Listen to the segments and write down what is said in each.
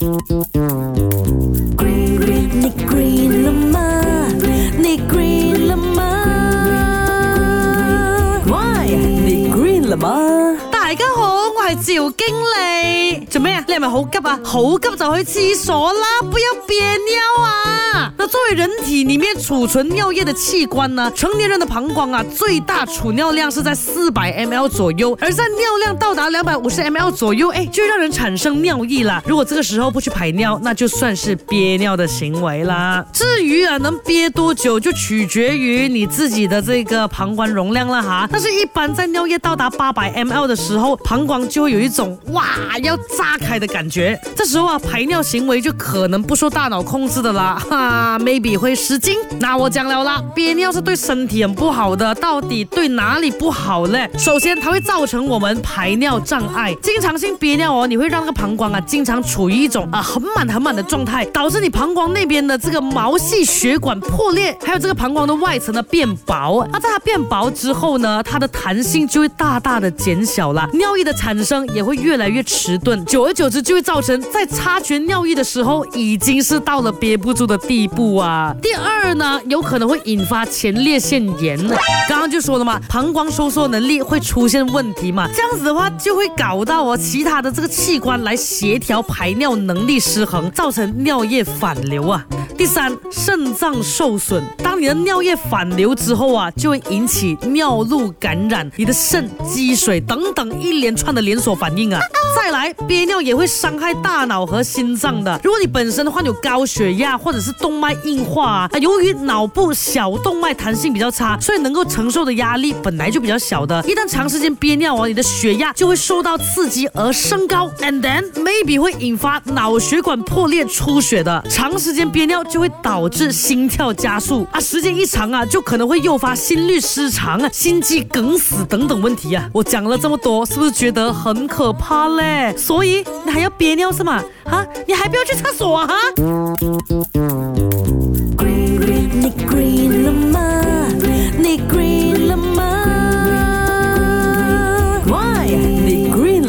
你 green 了吗？你 green 了吗？Why？你 green 了吗？大家好，我係趙經理。做咩啊？你係咪好急啊？好急就去廁所啦，不要憋尿啊！那作為人体里面储存尿液的器官呢，成年人的膀胱啊，最大储尿量是在四百 ml 左右，而在尿量到达两百五十 mL 左右，哎，就让人产生尿意啦。如果这个时候不去排尿，那就算是憋尿的行为啦。至于啊，能憋多久就取决于你自己的这个膀胱容量了哈。但是一般在尿液到达八百 ml 的时候，膀胱就会有一种哇要炸开的感觉。这时候啊，排尿行为就可能不受大脑控制的啦，哈，maybe 会十斤。那我讲了啦，憋尿是对身体很不好的，到底对哪里不好呢？首先，它会造成我们排尿障碍，经常性憋尿哦，你会让那个膀胱啊，经常处于一种啊很满很满的状态，导致你膀胱那边的这个毛细血管破裂，还有这个膀胱的外层呢变薄。那在它变薄之后呢，它的弹性就会大大的减小了，尿液的产生也会越来越迟钝，久而久之就会造成在察覺尿意的时候，已经是到了憋不住的地步啊。第第二呢，有可能会引发前列腺炎。呢。刚刚就说了嘛，膀胱收缩能力会出现问题嘛，这样子的话就会搞到我其他的这个器官来协调排尿能力失衡，造成尿液反流啊。第三，肾脏受损。当你的尿液反流之后啊，就会引起尿路感染，你的肾积水等等一连串的连锁反应啊。再来，憋尿也会伤害大脑和心脏的。如果你本身患有高血压或者是动脉硬化啊，由于脑部小动脉弹性比较差，所以能够承受的压力本来就比较小的。一旦长时间憋尿啊，你的血压就会受到刺激而升高，and then maybe 会引发脑血管破裂出血的。长时间憋尿就会导致心跳加速啊，时间一长啊，就可能会诱发心律失常啊、心肌梗死等等问题啊。我讲了这么多，是不是觉得很可怕嘞？所以你还要憋尿是吗？啊，你还不要去厕所啊？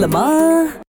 了？